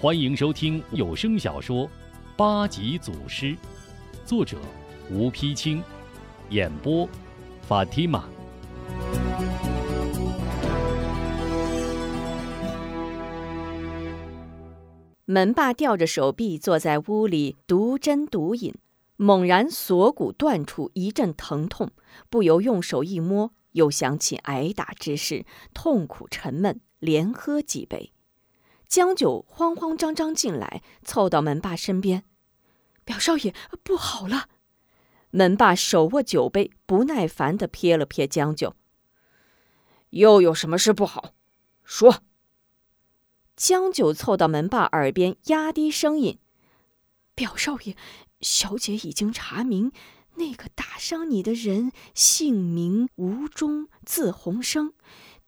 欢迎收听有声小说《八级祖师》，作者吴丕清，演播法蒂玛。门霸吊着手臂坐在屋里独斟独饮，猛然锁骨断处一阵疼痛，不由用手一摸，又想起挨打之事，痛苦沉闷，连喝几杯。江九慌慌张张进来，凑到门霸身边：“表少爷，不好了！”门霸手握酒杯，不耐烦地瞥了瞥江九：“又有什么事不好？说。”江九凑到门霸耳边，压低声音：“表少爷，小姐已经查明，那个打伤你的人姓名吴忠，字鸿生。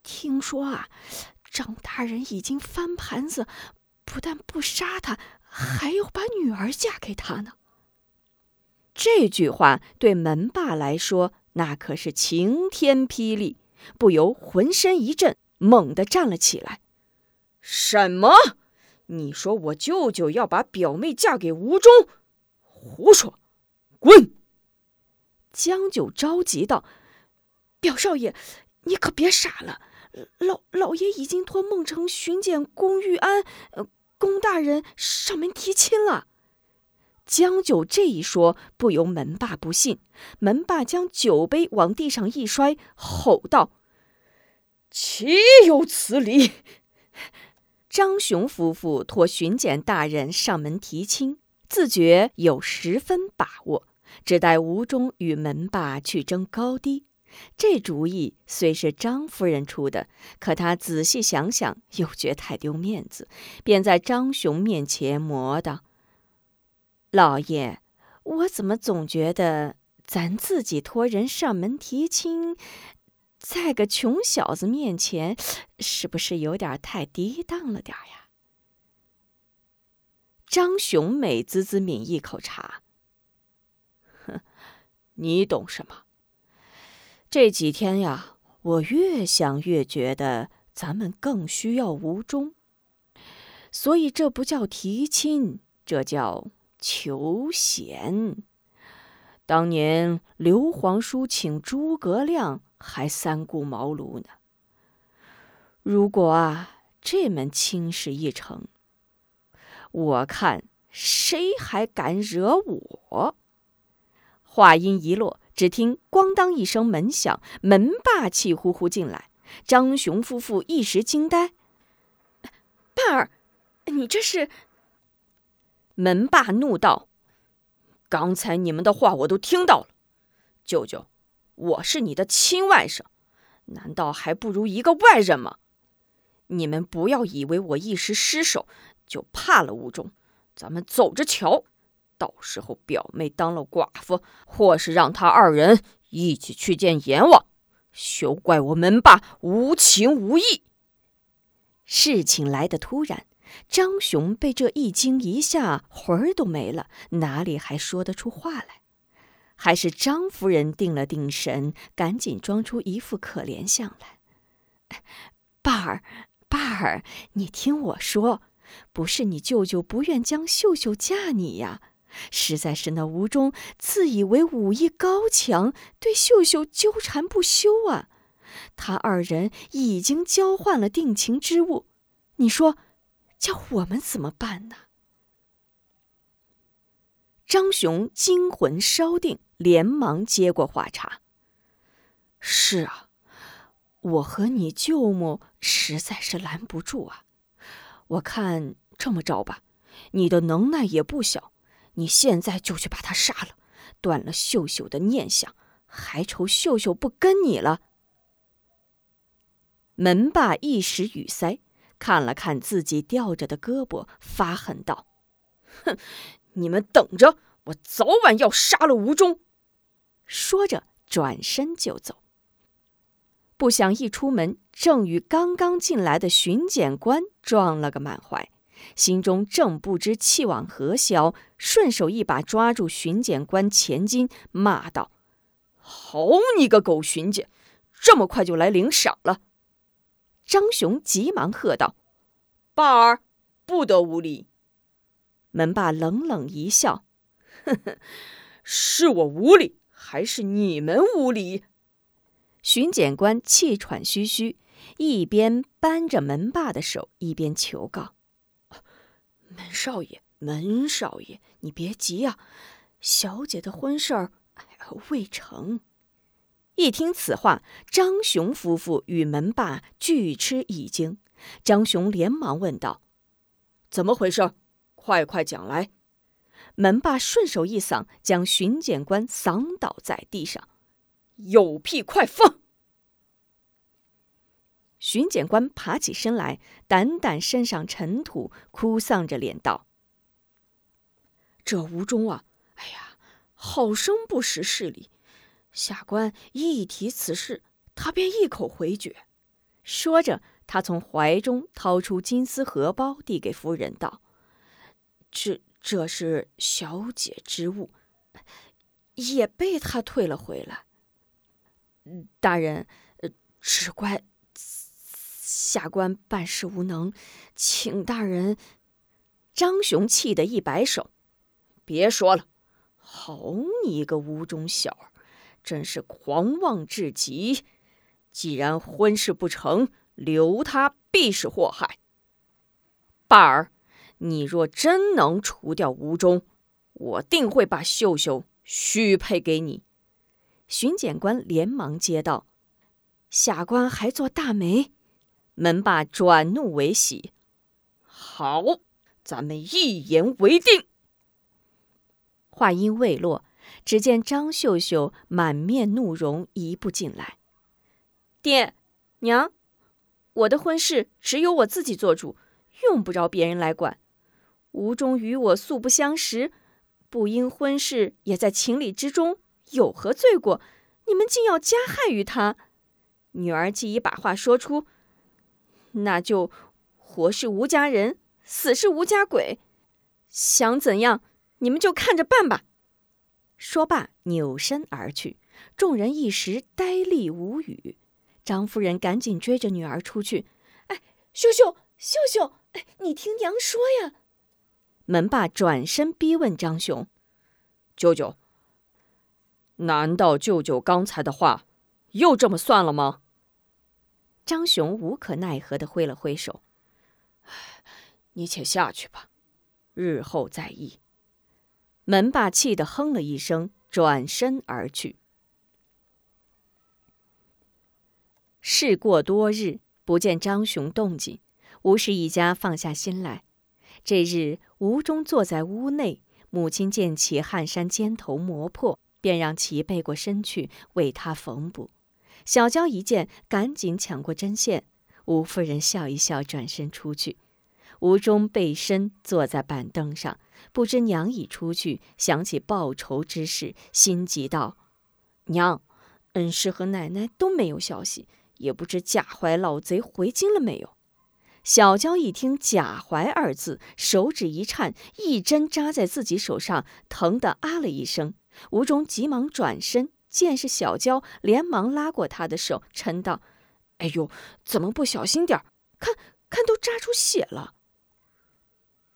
听说啊，张大人已经翻盘子，不但不杀他，还要把女儿嫁给他呢。”这句话对门霸来说，那可是晴天霹雳，不由浑身一震，猛地站了起来。什么？你说我舅舅要把表妹嫁给吴忠？胡说！滚！江九着急道：“表少爷，你可别傻了！老老爷已经托孟城巡检龚玉安、呃龚大人上门提亲了。”江九这一说，不由门霸不信。门霸将酒杯往地上一摔，吼道：“岂有此理！”张雄夫妇托巡检大人上门提亲，自觉有十分把握，只待吴忠与门霸去争高低。这主意虽是张夫人出的，可她仔细想想，又觉太丢面子，便在张雄面前磨道：“老爷，我怎么总觉得咱自己托人上门提亲？”在个穷小子面前，是不是有点太低档了点呀？张雄美滋滋抿一口茶，哼，你懂什么？这几天呀，我越想越觉得咱们更需要吴忠，所以这不叫提亲，这叫求贤。当年刘皇叔请诸葛亮。还三顾茅庐呢。如果啊，这门亲事一成，我看谁还敢惹我？话音一落，只听“咣当”一声门响，门霸气呼呼进来。张雄夫妇一时惊呆：“霸儿，你这是？”门霸怒道：“刚才你们的话我都听到了，舅舅。”我是你的亲外甥，难道还不如一个外人吗？你们不要以为我一时失手就怕了吴忠，咱们走着瞧。到时候表妹当了寡妇，或是让他二人一起去见阎王，休怪我门霸无情无义。事情来得突然，张雄被这一惊一吓，魂儿都没了，哪里还说得出话来？还是张夫人定了定神，赶紧装出一副可怜相来。爸儿，爸儿，你听我说，不是你舅舅不愿将秀秀嫁你呀，实在是那吴忠自以为武艺高强，对秀秀纠缠不休啊。他二人已经交换了定情之物，你说，叫我们怎么办呢？张雄惊魂稍定。连忙接过话茬：“是啊，我和你舅母实在是拦不住啊。我看这么着吧，你的能耐也不小，你现在就去把他杀了，断了秀秀的念想，还愁秀秀不跟你了？”门霸一时语塞，看了看自己吊着的胳膊，发狠道：“哼，你们等着，我早晚要杀了吴忠！”说着，转身就走。不想一出门，正与刚刚进来的巡检官撞了个满怀，心中正不知气往何消，顺手一把抓住巡检官钱金，骂道：“好你个狗巡检，这么快就来领赏了！”张雄急忙喝道：“霸儿，不得无礼。门霸冷冷一笑：“呵呵，是我无礼，还是你们无礼？”巡检官气喘吁吁，一边扳着门霸的手，一边求告：“门少爷，门少爷，你别急呀，小姐的婚事儿未成。”一听此话，张雄夫妇与门霸俱吃一惊。张雄连忙问道：“怎么回事？快快讲来！”门霸顺手一搡，将巡检官搡倒在地上：“有屁快放！”巡检官爬起身来，掸掸身上尘土，哭丧着脸道：“这吴忠啊，哎呀，好生不识事理。”下官一提此事，他便一口回绝。说着，他从怀中掏出金丝荷包，递给夫人道：“这这是小姐之物，也被他退了回来。大人，只怪下官办事无能，请大人。”张雄气得一摆手：“别说了，好你个吴中小儿！”真是狂妄至极！既然婚事不成，留他必是祸害。霸儿，你若真能除掉吴忠，我定会把秀秀许配给你。巡检官连忙接道：“下官还做大媒。”门霸转怒为喜：“好，咱们一言为定。”话音未落。只见张秀秀满面怒容，一步进来。爹娘，我的婚事只有我自己做主，用不着别人来管。吴中与我素不相识，不因婚事也在情理之中，有何罪过？你们竟要加害于他？女儿既已把话说出，那就活是吴家人，死是吴家鬼，想怎样，你们就看着办吧。说罢，扭身而去。众人一时呆立无语。张夫人赶紧追着女儿出去：“哎，秀秀，秀秀，哎，你听娘说呀！”门霸转身逼问张雄：“舅舅，难道舅舅刚才的话又这么算了吗？”张雄无可奈何的挥了挥手：“你且下去吧，日后再议。”门霸气得哼了一声，转身而去。事过多日，不见张雄动静，吴氏一家放下心来。这日，吴中坐在屋内，母亲见其汗衫肩头磨破，便让其背过身去为他缝补。小娇一见，赶紧抢过针线。吴夫人笑一笑，转身出去。吴中背身坐在板凳上，不知娘已出去，想起报仇之事，心急道：“娘，恩师和奶奶都没有消息，也不知贾怀老贼回京了没有。”小娇一听“贾怀”二字，手指一颤，一针扎在自己手上，疼得啊了一声。吴中急忙转身，见是小娇，连忙拉过她的手，嗔道：“哎呦，怎么不小心点儿看看，都扎出血了。”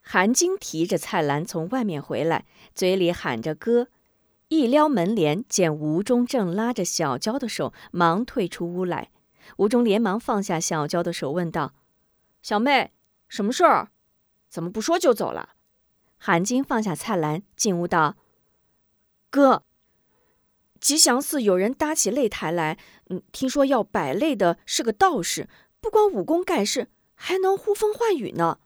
韩晶提着菜篮从外面回来，嘴里喊着“哥”，一撩门帘，见吴中正拉着小娇的手，忙退出屋来。吴中连忙放下小娇的手，问道：“小妹，什么事儿？怎么不说就走了？”韩晶放下菜篮，进屋道：“哥，吉祥寺有人搭起擂台来，嗯，听说要摆擂的是个道士，不光武功盖世，还能呼风唤雨呢。”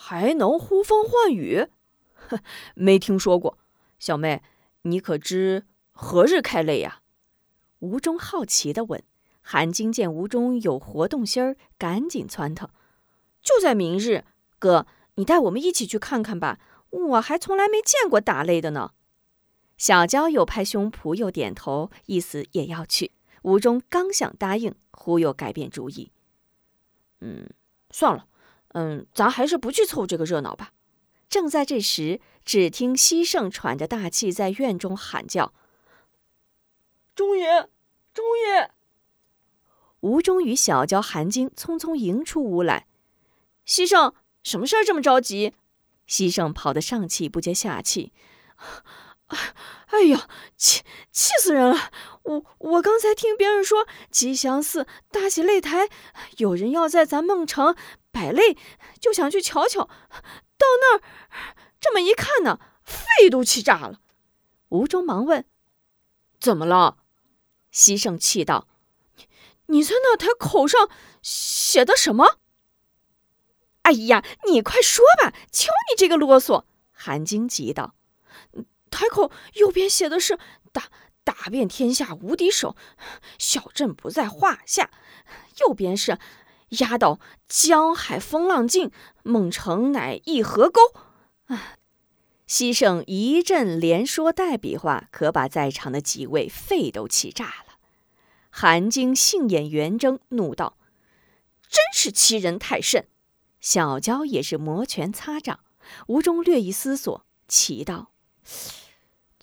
还能呼风唤雨？哼，没听说过。小妹，你可知何日开擂呀？吴中好奇地问。韩晶见吴中有活动心儿，赶紧蹿头：“就在明日，哥，你带我们一起去看看吧。我还从来没见过打擂的呢。”小娇又拍胸脯又点头，意思也要去。吴忠刚想答应，忽又改变主意：“嗯，算了。”嗯，咱还是不去凑这个热闹吧。正在这时，只听西盛喘着大气在院中喊叫：“忠爷，忠爷！”吴忠与小娇、韩晶匆匆迎出屋来。西盛，什么事儿这么着急？西圣跑得上气不接下气。哎呀，气气死人了！我我刚才听别人说，吉祥寺搭起擂台，有人要在咱孟城摆擂，就想去瞧瞧。到那儿，这么一看呢，肺都气炸了。吴中忙问：“怎么了？”西圣气道：“你在那台口上写的什么？”哎呀，你快说吧！瞧你这个啰嗦！韩晶急道：“台口右边写的是‘打打遍天下无敌手，小镇不在话下’，右边是‘压倒江海风浪尽，孟城乃一河沟’。”啊！西圣一阵连说带比划，可把在场的几位肺都气炸了。韩晶杏眼圆睁，怒道：“真是欺人太甚！”小娇也是摩拳擦掌，吴中略一思索，奇道：“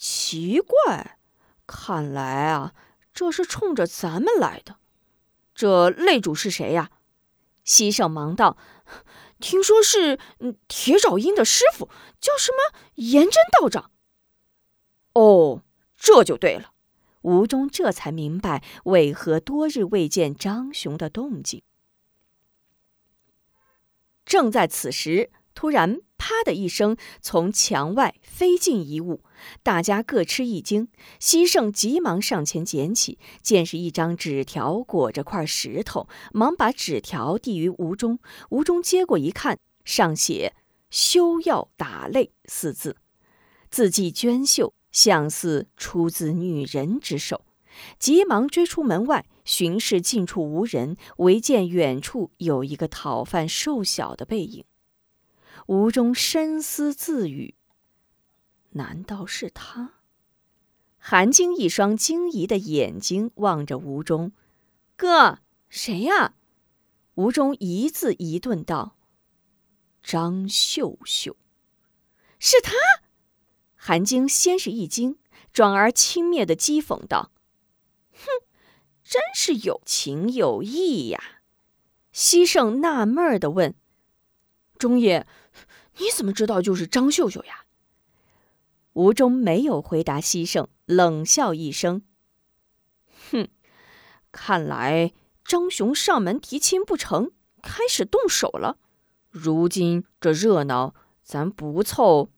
奇怪，看来啊，这是冲着咱们来的。这擂主是谁呀？”西圣忙道：“听说是铁爪鹰的师傅，叫什么严真道长。”哦，这就对了。吴中这才明白为何多日未见张雄的动静。正在此时，突然“啪”的一声，从墙外飞进一物，大家各吃一惊。西圣急忙上前捡起，见是一张纸条裹着块石头，忙把纸条递于吴中。吴中接过一看，上写“休要打擂”四字，字迹娟秀，像似出自女人之手。急忙追出门外，巡视近处无人，唯见远处有一个讨饭瘦小的背影。吴中深思自语：“难道是他？”韩晶一双惊疑的眼睛望着吴中：“哥，谁呀？”吴中一字一顿道：“张秀秀。”是他。韩晶先是一惊，转而轻蔑的讥讽道。哼，真是有情有义呀！西圣纳闷儿的问：“中野，你怎么知道就是张秀秀呀？”吴中没有回答西圣，冷笑一声：“哼，看来张雄上门提亲不成，开始动手了。如今这热闹，咱不凑，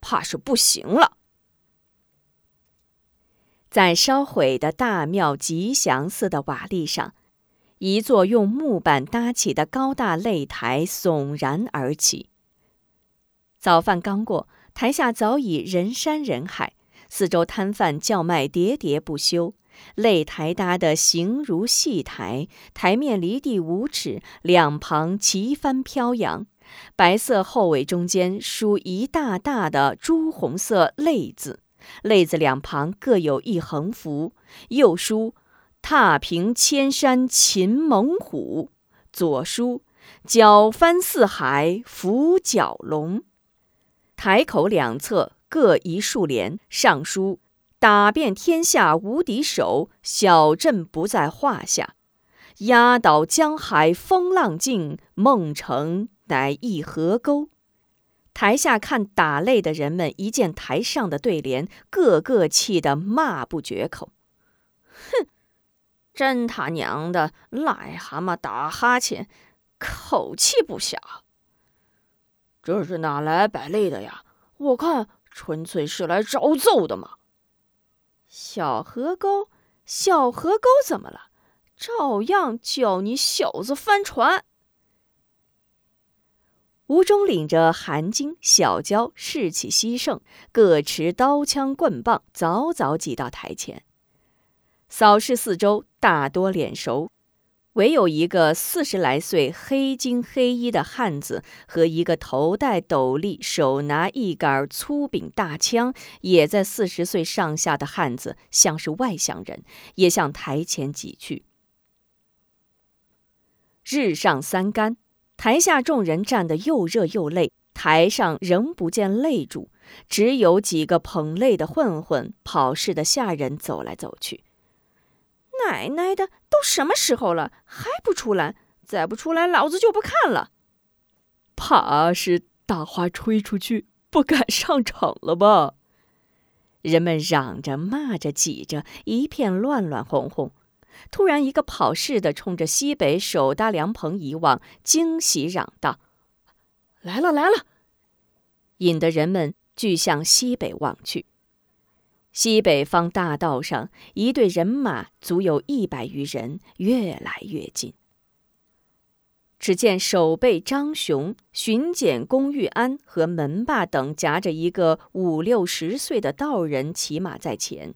怕是不行了。”在烧毁的大庙吉祥寺的瓦砾上，一座用木板搭起的高大擂台耸然而起。早饭刚过，台下早已人山人海，四周摊贩叫卖喋喋不休。擂台搭得形如戏台，台面离地五尺，两旁旗帆飘扬，白色后尾中间书一大大的朱红色“擂”字。擂字两旁各有一横幅，右书“踏平千山擒猛虎”，左书“搅翻四海伏蛟龙”。台口两侧各一竖联，上书“打遍天下无敌手，小镇不在话下；压倒江海风浪静，孟城乃一河沟。”台下看打擂的人们一见台上的对联，个个气得骂不绝口：“哼，真他娘的癞蛤蟆打哈欠，口气不小。这是哪来摆擂的呀？我看纯粹是来找揍的嘛！小河沟，小河沟怎么了？照样叫你小子翻船！”吴忠领着韩晶、小娇士气西盛，各持刀枪棍棒，早早挤到台前。扫视四周，大多脸熟，唯有一个四十来岁、黑金黑衣的汉子和一个头戴斗笠、手拿一杆粗柄大枪，也在四十岁上下的汉子，像是外乡人，也向台前挤去。日上三竿。台下众人站得又热又累，台上仍不见擂主，只有几个捧擂的混混、跑事的下人走来走去。奶奶的，都什么时候了，还不出来？再不出来，老子就不看了！怕是大花吹出去，不敢上场了吧？人们嚷着、骂着、挤着，一片乱乱哄哄。突然，一个跑似的冲着西北手搭凉棚一望，惊喜嚷道：“来了，来了！”引得人们俱向西北望去。西北方大道上，一队人马足有一百余人，越来越近。只见守备张雄、巡检龚玉安和门霸等夹着一个五六十岁的道人骑马在前，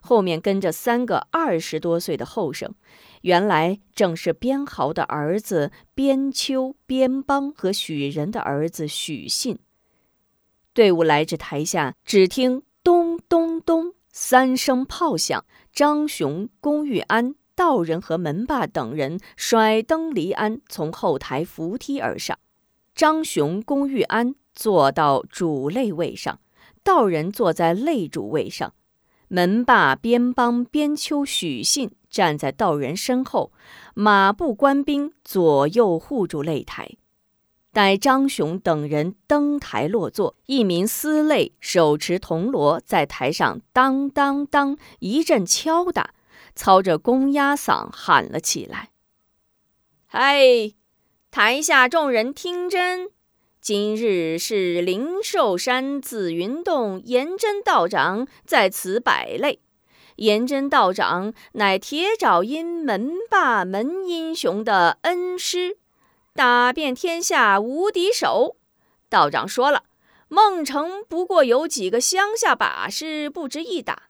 后面跟着三个二十多岁的后生，原来正是边豪的儿子边秋、边邦和许仁的儿子许信。队伍来至台下，只听咚咚三声炮响，张雄、龚玉安。道人和门霸等人甩灯离鞍，从后台扶梯而上。张雄、龚玉安坐到主擂位上，道人坐在擂主位上。门霸边帮边丘许信站在道人身后，马步官兵左右护住擂台。待张雄等人登台落座，一名司擂手持铜锣在台上当当当一阵敲打。操着公鸭嗓喊了起来：“嗨，台下众人听真！今日是灵寿山紫云洞严真道长在此摆擂。严真道长乃铁爪阴门霸门英雄的恩师，打遍天下无敌手。道长说了，孟城不过有几个乡下把式，不值一打。”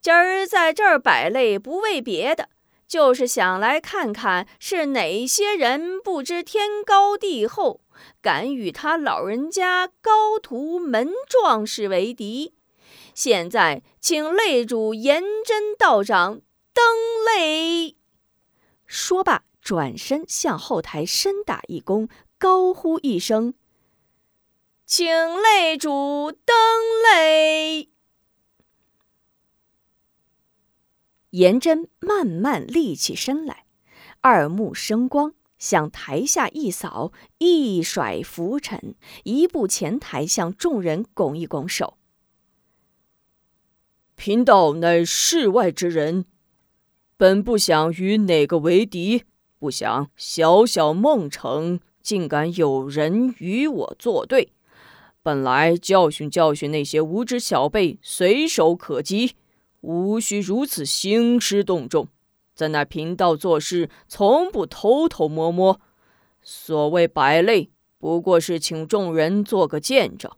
今儿在这儿摆擂，不为别的，就是想来看看是哪些人不知天高地厚，敢与他老人家高徒门壮士为敌。现在，请擂主严真道长登擂。说罢，转身向后台深打一躬，高呼一声：“请擂主登擂。”颜真慢慢立起身来，二目生光，向台下一扫，一甩拂尘，一步前台，向众人拱一拱手：“贫道乃世外之人，本不想与哪个为敌，不想小小孟城竟敢有人与我作对，本来教训教训那些无知小辈，随手可及。”无需如此兴师动众，在那贫道做事从不偷偷摸摸。所谓摆擂，不过是请众人做个见证。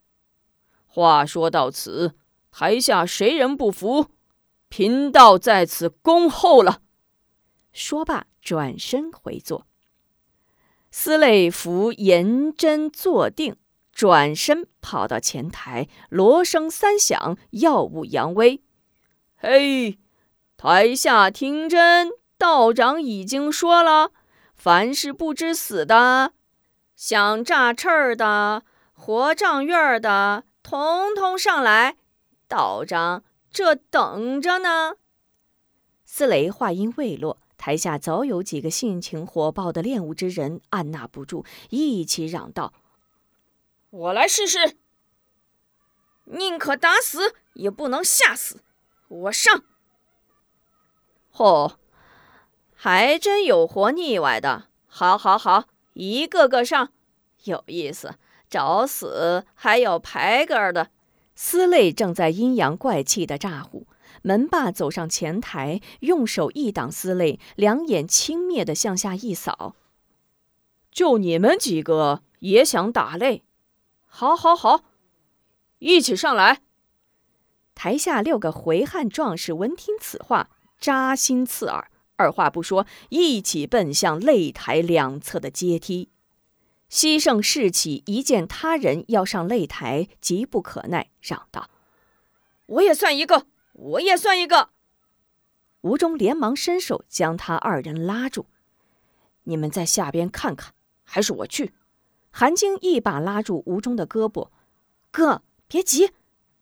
话说到此，台下谁人不服？贫道在此恭候了。说罢，转身回座。司擂扶严真坐定，转身跑到前台，锣声三响，耀武扬威。嘿，台下听真，道长已经说了，凡是不知死的、想炸翅儿的、活胀院的，统统上来，道长这等着呢。司雷话音未落，台下早有几个性情火爆的练武之人按捺不住，一起嚷道：“我来试试！宁可打死，也不能吓死。”我上！嚯，还真有活腻歪的。好，好，好，一个个上，有意思。找死还有排个的。司擂正在阴阳怪气的咋呼，门霸走上前台，用手一挡司擂，两眼轻蔑的向下一扫：“就你们几个也想打擂？好，好，好，一起上来！”台下六个回汉壮士闻听此话，扎心刺耳，二话不说，一起奔向擂台两侧的阶梯。西胜士起一见他人要上擂台，急不可耐，嚷道：“我也算一个，我也算一个！”吴忠连忙伸手将他二人拉住：“你们在下边看看，还是我去？”韩晶一把拉住吴忠的胳膊：“哥，别急，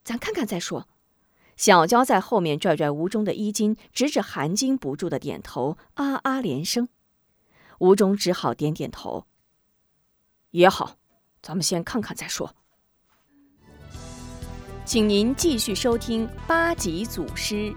咱看看再说。”小娇在后面拽拽吴中的衣襟，指指韩晶，不住的点头，啊啊连声。吴忠只好点点头。也好，咱们先看看再说。请您继续收听八级祖师。